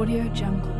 Audio Jungle.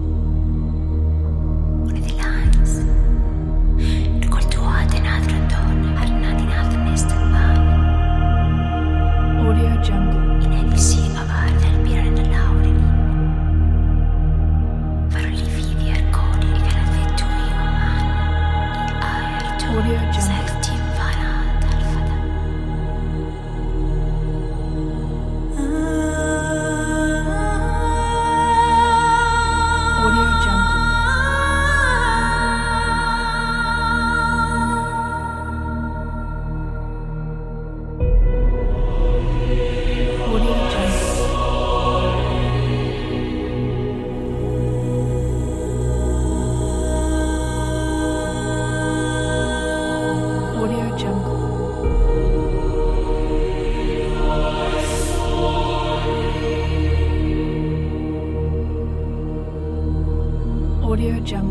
Jump.